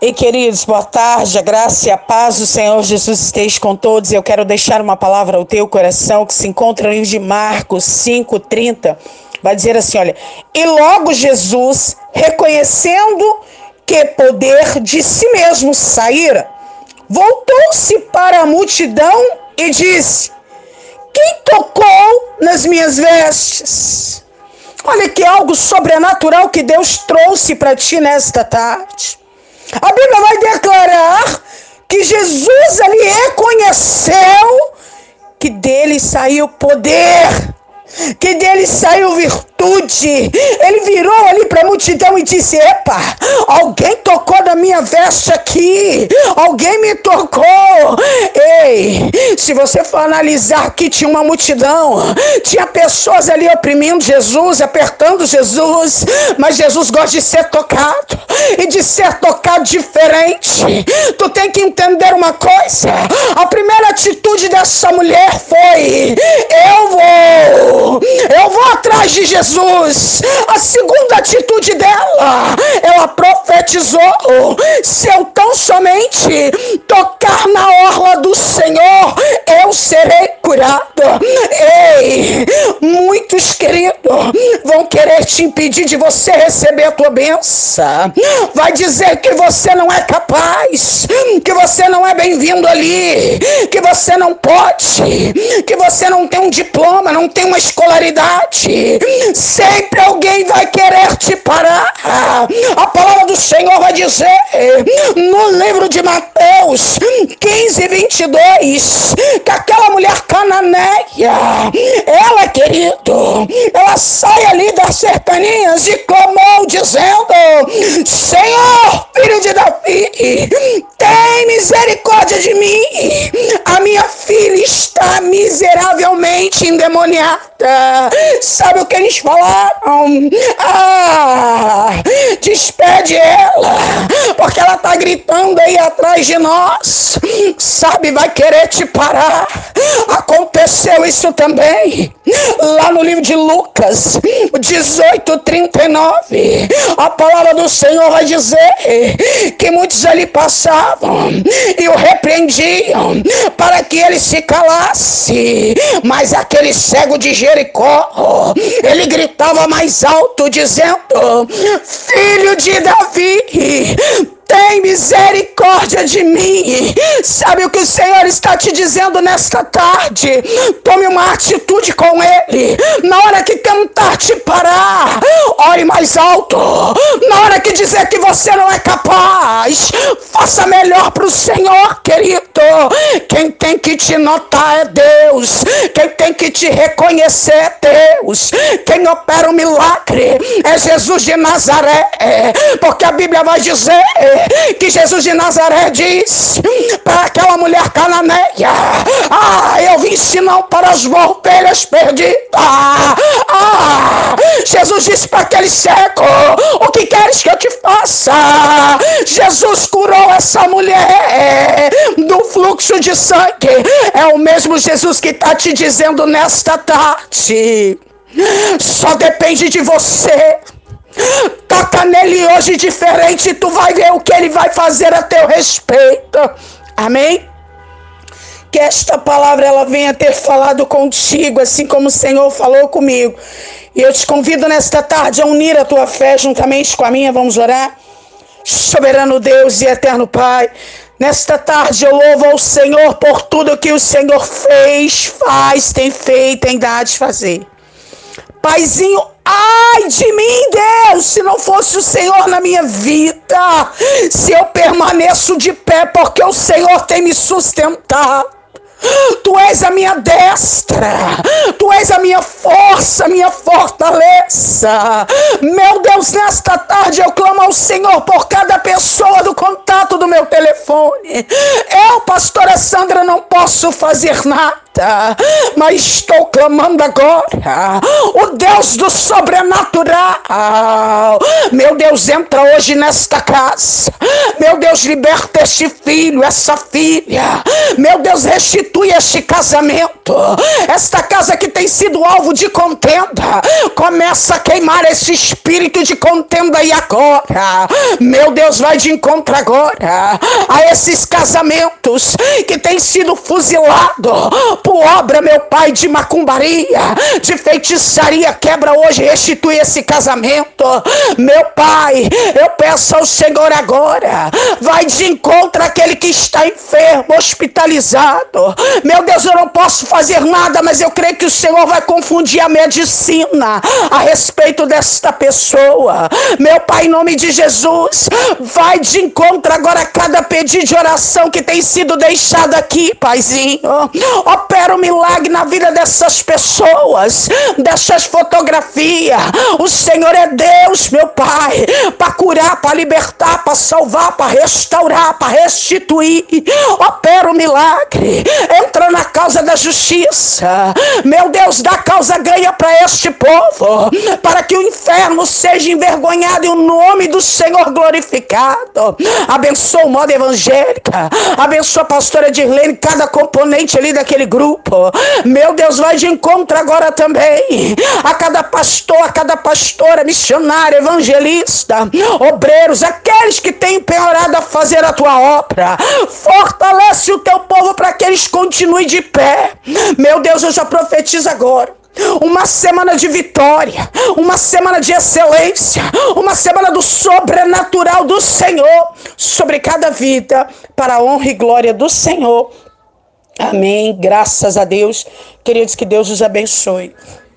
E queridos, boa tarde, a graça e a paz do Senhor Jesus esteja com todos. Eu quero deixar uma palavra ao teu coração que se encontra no livro de Marcos 5:30. Vai dizer assim, olha: "E logo Jesus, reconhecendo que poder de si mesmo saíra, voltou-se para a multidão e disse: Quem tocou nas minhas vestes?" Olha que algo sobrenatural que Deus trouxe para ti nesta tarde. A Bíblia vai declarar que Jesus ali reconheceu que dele saiu poder, que dele saiu virtude. Ele virou ali para a multidão e disse: Epa, alguém tocou na minha veste aqui, alguém me tocou. Ei, se você for analisar que tinha uma multidão, tinha pessoas ali oprimindo Jesus, apertando Jesus, mas Jesus gosta de ser tocado e de ser tocado diferente. Tu tem que entender uma coisa: a primeira atitude dessa mulher foi: Eu vou, eu vou atrás de Jesus. A segunda atitude dela, ela profetizou: Se eu tão somente tocar na orla do Senhor, eu serei curado. Ei, muitos queridos vão querer te impedir de você receber a tua benção vai dizer que você não é capaz, que você não é bem-vindo ali, que você não pode, que você não tem um diploma, não tem uma escolaridade. Sempre alguém vai querer te parar. A palavra do Senhor vai dizer no livro de Mateus 15, 22, que aquela mulher cananeia, ela, querido, ela sai ali das cercanias e clamou, dizendo: Senhor, filho de Davi, tem misericórdia de mim. A minha filha está miseravelmente endemoniada. Sabe o que eles falaram? Ah, despede ela, porque ela está gritando aí atrás de nós. Sabe, vai querer te parar. Aconteceu isso também. Lá no livro de Lucas 18, 39. A palavra do Senhor vai dizer que muitos ali passavam e o repreendiam para que ele se calasse. Mas aquele cego de Jericó, ele gritava mais alto, dizendo: Filho de Davi, tem misericórdia de mim. Sabe o que o Senhor está te dizendo nesta tarde? Tome uma atitude com Ele. Na hora que tentar te parar, ore mais alto. Na hora que dizer que você não é capaz, faça melhor para o Senhor, querido. Quem tem que te notar é Deus. Quem tem te reconhecer Deus. Quem opera o milagre é Jesus de Nazaré. Porque a Bíblia vai dizer que Jesus de Nazaré disse para aquela mulher cananeia: Ah, eu vim senão para as ovelhas perdidas. Ah, Jesus disse para aquele cego: O que queres que eu te faça? Jesus curou essa mulher fluxo de sangue. É o mesmo Jesus que está te dizendo nesta tarde. Só depende de você Toca nele hoje diferente, tu vai ver o que ele vai fazer a teu respeito. Amém? Que esta palavra ela venha ter falado contigo, assim como o Senhor falou comigo. E eu te convido nesta tarde a unir a tua fé juntamente com a minha. Vamos orar? Soberano Deus e eterno Pai, nesta tarde eu louvo ao Senhor por tudo que o Senhor fez, faz, tem feito, tem dado de fazer. Paizinho, ai de mim, Deus, se não fosse o Senhor na minha vida, se eu permaneço de pé, porque o Senhor tem me sustentado. Tu és a minha destra, tu és a minha força, minha fortaleza. Meu Deus, nesta tarde eu clamo ao Senhor por cada pessoa do contato do meu telefone. Eu, pastora Sandra, não posso fazer nada mas estou clamando agora. O Deus do sobrenatural. Meu Deus, entra hoje nesta casa. Meu Deus, liberta este filho, essa filha. Meu Deus, restitui este casamento. Esta casa que tem sido alvo de contenda. Começa a queimar esse espírito de contenda e agora. Meu Deus, vai de encontro agora a esses casamentos que têm sido fuzilados por obra, meu Pai, de macumbaria, de feitiçaria. Quebra hoje, restitui esse casamento. Meu Pai, eu peço ao Senhor agora, vai de encontro àquele que está enfermo, hospitalizado. Meu Deus, eu não posso fazer nada, mas eu creio que o Senhor vai confundir a medicina a respeito desta pessoa. Meu Pai, em nome de Jesus, vai de encontro agora a cada pedido de oração que tem sido deixado aqui, Paizinho. Opera um milagre na vida dessas pessoas, dessas fotografias. O Senhor é Deus, meu Pai, para curar, para libertar, para salvar, para restaurar, para restituir. Opera um milagre. Entra na causa da justiça. Meu Deus, dá causa ganha para este povo, para que o inferno seja envergonhado e o nome do Senhor glorificado. Abençoa o modo evangélica. Abençoa a pastora Dirlene, cada componente ali daquele grupo. Meu Deus, vai de encontro agora também a cada pastor, a cada pastora, missionária, evangelista, obreiros, aqueles que têm empenhado a fazer a tua obra. Fortalece o teu povo para que eles continuem de pé. Meu Deus, eu já profetizo agora uma semana de vitória, uma semana de excelência, uma semana do sobrenatural do Senhor sobre cada vida, para a honra e glória do Senhor. Amém. Graças a Deus. Queridos, que Deus os abençoe.